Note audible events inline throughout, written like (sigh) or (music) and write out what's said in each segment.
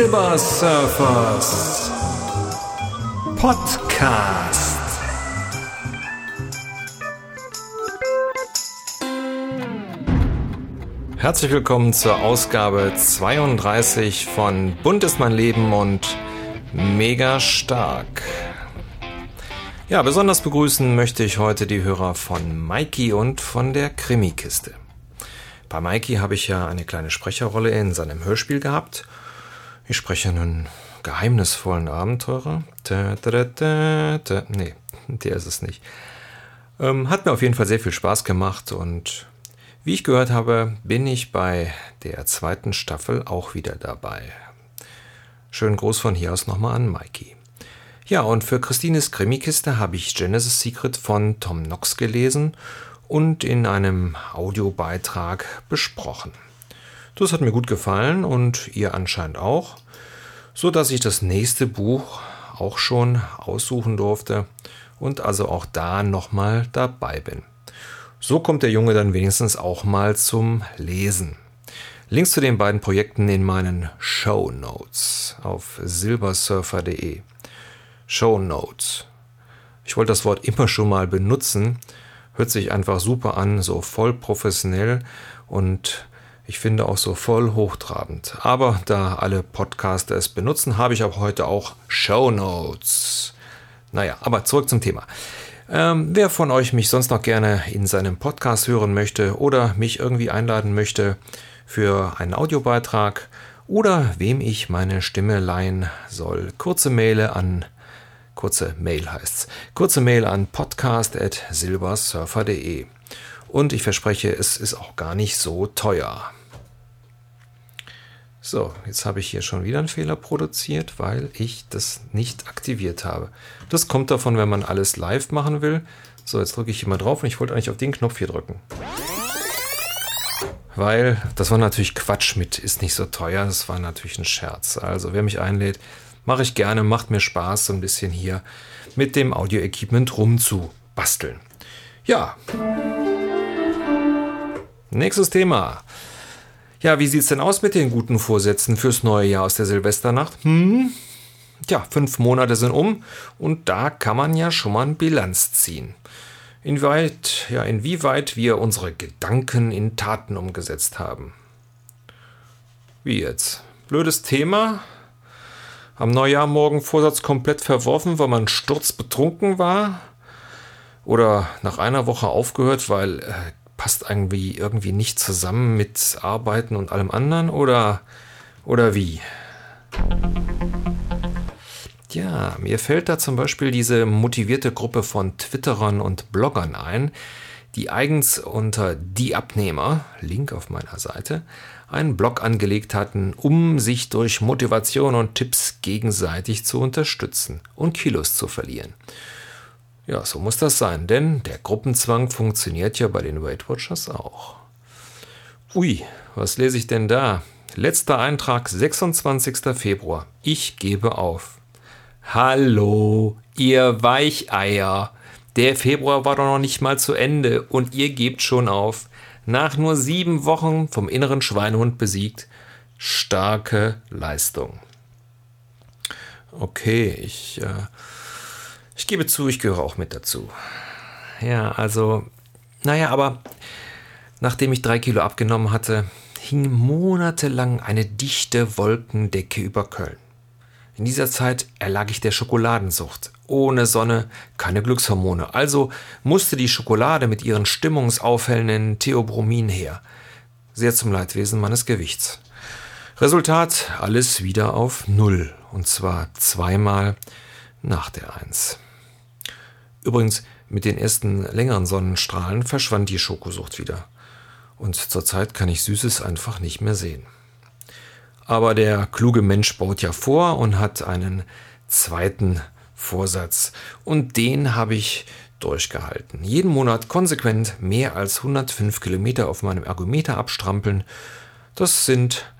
Silbersurfers Podcast. Herzlich willkommen zur Ausgabe 32 von Bunt ist mein Leben und Mega stark. Ja, besonders begrüßen möchte ich heute die Hörer von Mikey und von der Krimikiste. Bei Mikey habe ich ja eine kleine Sprecherrolle in seinem Hörspiel gehabt. Ich spreche einen geheimnisvollen Abenteurer. Da, da, da, da, nee, (laughs) der ist es nicht. Ähm, hat mir auf jeden Fall sehr viel Spaß gemacht und wie ich gehört habe, bin ich bei der zweiten Staffel auch wieder dabei. Schönen Gruß von hier aus nochmal an Mikey. Ja, und für Christines Krimikiste habe ich Genesis Secret von Tom Knox gelesen und in einem Audiobeitrag besprochen. Das hat mir gut gefallen und ihr anscheinend auch, so dass ich das nächste Buch auch schon aussuchen durfte und also auch da nochmal dabei bin. So kommt der Junge dann wenigstens auch mal zum Lesen. Links zu den beiden Projekten in meinen Show Notes auf silbersurfer.de. Show Notes. Ich wollte das Wort immer schon mal benutzen. Hört sich einfach super an, so voll professionell und ich finde auch so voll hochtrabend. Aber da alle Podcaster es benutzen, habe ich ab heute auch Show Notes. Naja, aber zurück zum Thema. Ähm, wer von euch mich sonst noch gerne in seinem Podcast hören möchte oder mich irgendwie einladen möchte, für einen Audiobeitrag oder wem ich meine Stimme leihen soll. Kurze Mail an kurze Mail heißt's. Kurze Mail an podcast@silbersurfer.de. Und ich verspreche, es ist auch gar nicht so teuer. So, jetzt habe ich hier schon wieder einen Fehler produziert, weil ich das nicht aktiviert habe. Das kommt davon, wenn man alles live machen will. So, jetzt drücke ich hier mal drauf und ich wollte eigentlich auf den Knopf hier drücken weil das war natürlich Quatsch mit, ist nicht so teuer, das war natürlich ein Scherz. Also wer mich einlädt, mache ich gerne, macht mir Spaß, so ein bisschen hier mit dem Audio-Equipment rumzubasteln. Ja. Nächstes Thema. Ja, wie sieht's denn aus mit den guten Vorsätzen fürs neue Jahr aus der Silvesternacht? Hm? Ja, fünf Monate sind um und da kann man ja schon mal eine Bilanz ziehen inwieweit, ja, inwieweit wir unsere Gedanken in Taten umgesetzt haben. Wie jetzt? Blödes Thema? Am Neujahr morgen Vorsatz komplett verworfen, weil man sturzbetrunken war? Oder nach einer Woche aufgehört, weil äh, passt irgendwie irgendwie nicht zusammen mit Arbeiten und allem anderen? Oder, oder wie? Ja, mir fällt da zum Beispiel diese motivierte Gruppe von Twitterern und Bloggern ein, die eigens unter Die Abnehmer, Link auf meiner Seite, einen Blog angelegt hatten, um sich durch Motivation und Tipps gegenseitig zu unterstützen und Kilos zu verlieren. Ja, so muss das sein, denn der Gruppenzwang funktioniert ja bei den Weight Watchers auch. Ui, was lese ich denn da? Letzter Eintrag 26. Februar. Ich gebe auf. Hallo, ihr Weicheier. Der Februar war doch noch nicht mal zu Ende und ihr gebt schon auf. Nach nur sieben Wochen vom inneren Schweinehund besiegt. Starke Leistung. Okay, ich, äh, ich gebe zu, ich gehöre auch mit dazu. Ja, also, naja, aber nachdem ich drei Kilo abgenommen hatte, hing monatelang eine dichte Wolkendecke über Köln. In dieser Zeit erlag ich der Schokoladensucht. Ohne Sonne keine Glückshormone. Also musste die Schokolade mit ihren stimmungsaufhellenden Theobromin her. Sehr zum Leidwesen meines Gewichts. Resultat alles wieder auf Null. Und zwar zweimal nach der Eins. Übrigens, mit den ersten längeren Sonnenstrahlen verschwand die Schokosucht wieder. Und zurzeit kann ich Süßes einfach nicht mehr sehen. Aber der kluge Mensch baut ja vor und hat einen zweiten Vorsatz. Und den habe ich durchgehalten. Jeden Monat konsequent mehr als 105 Kilometer auf meinem Ergometer abstrampeln. Das sind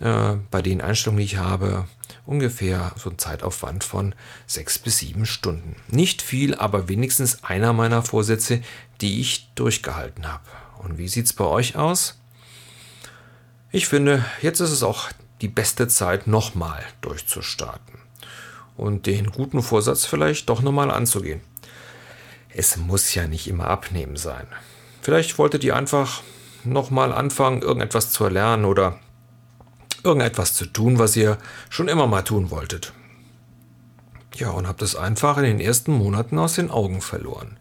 äh, bei den Einstellungen, die ich habe, ungefähr so ein Zeitaufwand von sechs bis sieben Stunden. Nicht viel, aber wenigstens einer meiner Vorsätze, die ich durchgehalten habe. Und wie sieht es bei euch aus? Ich finde, jetzt ist es auch die beste Zeit nochmal durchzustarten und den guten Vorsatz vielleicht doch nochmal anzugehen. Es muss ja nicht immer abnehmen sein. Vielleicht wolltet ihr einfach nochmal anfangen, irgendetwas zu erlernen oder irgendetwas zu tun, was ihr schon immer mal tun wolltet. Ja, und habt es einfach in den ersten Monaten aus den Augen verloren.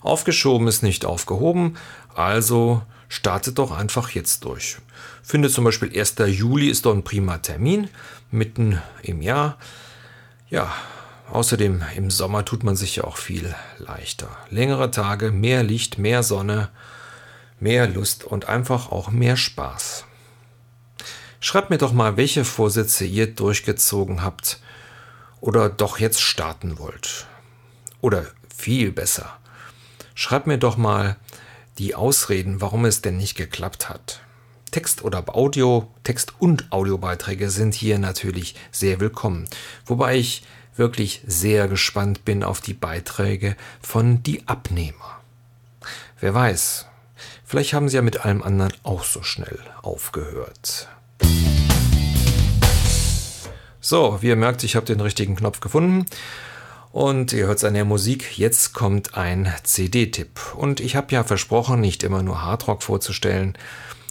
Aufgeschoben ist nicht aufgehoben, also startet doch einfach jetzt durch. Finde zum Beispiel 1. Juli ist doch ein prima Termin, mitten im Jahr. Ja, außerdem im Sommer tut man sich ja auch viel leichter. Längere Tage, mehr Licht, mehr Sonne, mehr Lust und einfach auch mehr Spaß. Schreibt mir doch mal, welche Vorsätze ihr durchgezogen habt oder doch jetzt starten wollt. Oder viel besser. Schreibt mir doch mal die Ausreden, warum es denn nicht geklappt hat. Text oder Audio, Text und Audiobeiträge sind hier natürlich sehr willkommen. Wobei ich wirklich sehr gespannt bin auf die Beiträge von die Abnehmer. Wer weiß, vielleicht haben sie ja mit allem anderen auch so schnell aufgehört. So, wie ihr merkt, ich habe den richtigen Knopf gefunden. Und ihr hört es an der Musik, jetzt kommt ein CD-Tipp. Und ich habe ja versprochen, nicht immer nur Hardrock vorzustellen.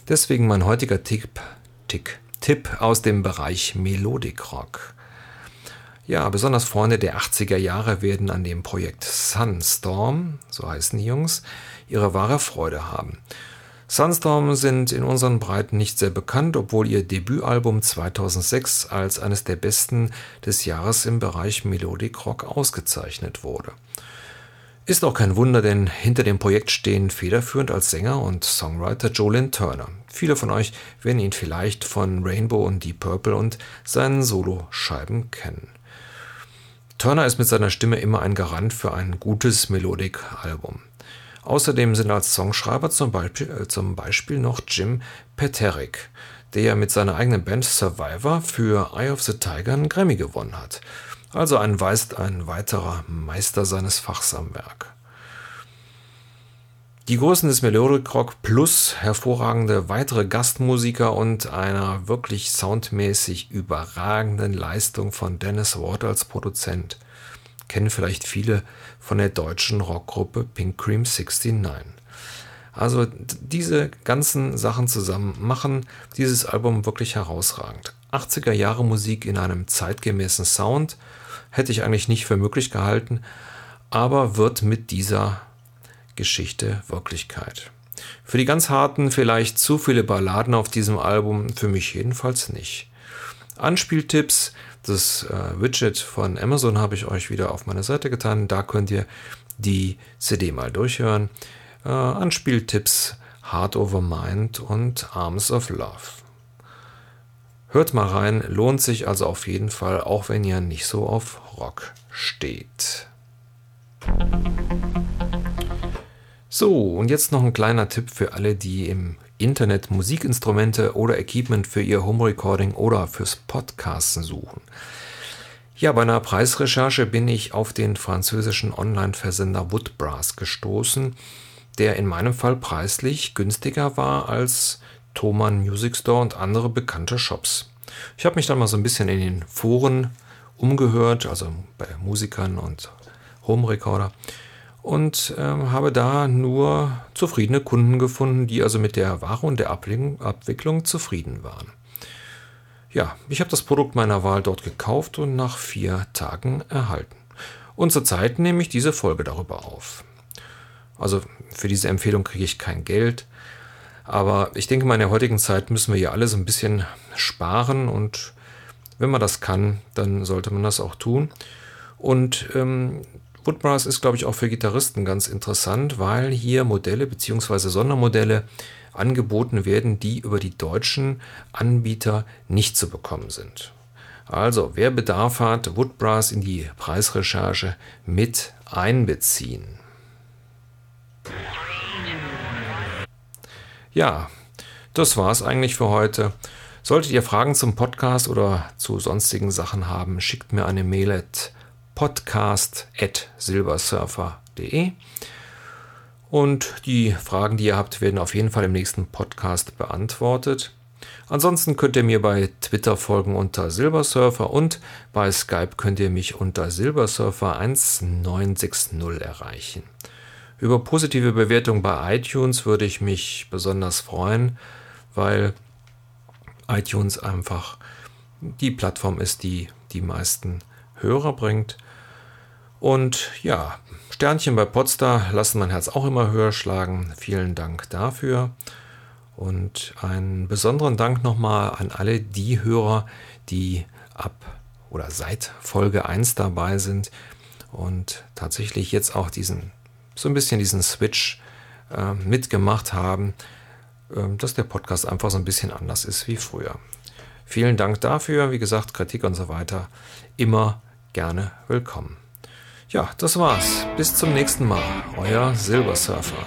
Deswegen mein heutiger Tipp, Tick, Tipp aus dem Bereich Melodic Rock. Ja, besonders Freunde der 80er Jahre werden an dem Projekt Sunstorm, so heißen die Jungs, ihre wahre Freude haben. Sunstorm sind in unseren Breiten nicht sehr bekannt, obwohl ihr Debütalbum 2006 als eines der besten des Jahres im Bereich Melodic Rock ausgezeichnet wurde. Ist auch kein Wunder, denn hinter dem Projekt stehen federführend als Sänger und Songwriter Jolin Turner. Viele von euch werden ihn vielleicht von Rainbow und Deep Purple und seinen Soloscheiben kennen. Turner ist mit seiner Stimme immer ein Garant für ein gutes Melodic-Album. Außerdem sind als Songschreiber zum Beispiel, äh, zum Beispiel noch Jim Peterick, der mit seiner eigenen Band Survivor für Eye of the Tiger einen Grammy gewonnen hat. Also ein, Weist, ein weiterer Meister seines Fachs am Werk. Die Größen des Melodic Rock plus hervorragende weitere Gastmusiker und einer wirklich soundmäßig überragenden Leistung von Dennis Ward als Produzent – kennen vielleicht viele von der deutschen Rockgruppe Pink Cream 69. Also diese ganzen Sachen zusammen machen dieses Album wirklich herausragend. 80er Jahre Musik in einem zeitgemäßen Sound hätte ich eigentlich nicht für möglich gehalten, aber wird mit dieser Geschichte Wirklichkeit. Für die ganz harten vielleicht zu viele Balladen auf diesem Album, für mich jedenfalls nicht. Anspieltipps das äh, Widget von Amazon habe ich euch wieder auf meine Seite getan. Da könnt ihr die CD mal durchhören. Äh, Anspieltipps Heart Over Mind und Arms of Love. Hört mal rein, lohnt sich also auf jeden Fall, auch wenn ihr nicht so auf Rock steht. So, und jetzt noch ein kleiner Tipp für alle, die im Internet Musikinstrumente oder Equipment für ihr Home Recording oder fürs Podcasten suchen. Ja, bei einer Preisrecherche bin ich auf den französischen Online-Versender Woodbrass gestoßen, der in meinem Fall preislich günstiger war als Thomann Music Store und andere bekannte Shops. Ich habe mich dann mal so ein bisschen in den Foren umgehört, also bei Musikern und Home Recorder und äh, habe da nur zufriedene Kunden gefunden, die also mit der Ware und der Abwicklung zufrieden waren. Ja, ich habe das Produkt meiner Wahl dort gekauft und nach vier Tagen erhalten. Und zurzeit nehme ich diese Folge darüber auf. Also für diese Empfehlung kriege ich kein Geld. Aber ich denke mal, in der heutigen Zeit müssen wir ja alle so ein bisschen sparen und wenn man das kann, dann sollte man das auch tun. Und ähm, Woodbrass ist, glaube ich, auch für Gitarristen ganz interessant, weil hier Modelle bzw. Sondermodelle angeboten werden, die über die deutschen Anbieter nicht zu bekommen sind. Also, wer Bedarf hat, Woodbrass in die Preisrecherche mit einbeziehen. Ja, das war es eigentlich für heute. Solltet ihr Fragen zum Podcast oder zu sonstigen Sachen haben, schickt mir eine Mail at podcast.silbersurfer.de. Und die Fragen, die ihr habt, werden auf jeden Fall im nächsten Podcast beantwortet. Ansonsten könnt ihr mir bei Twitter folgen unter Silbersurfer und bei Skype könnt ihr mich unter Silbersurfer1960 erreichen. Über positive Bewertungen bei iTunes würde ich mich besonders freuen, weil iTunes einfach die Plattform ist, die die meisten Hörer bringt. Und ja, Sternchen bei Podstar lassen mein Herz auch immer höher schlagen. Vielen Dank dafür. Und einen besonderen Dank nochmal an alle die Hörer, die ab oder seit Folge 1 dabei sind und tatsächlich jetzt auch diesen, so ein bisschen diesen Switch äh, mitgemacht haben, äh, dass der Podcast einfach so ein bisschen anders ist wie früher. Vielen Dank dafür. Wie gesagt, Kritik und so weiter immer gerne willkommen. Ja, das war's. Bis zum nächsten Mal. Euer Silbersurfer.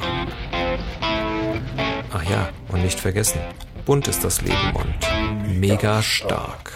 Ach ja, und nicht vergessen, bunt ist das Leben und mega stark.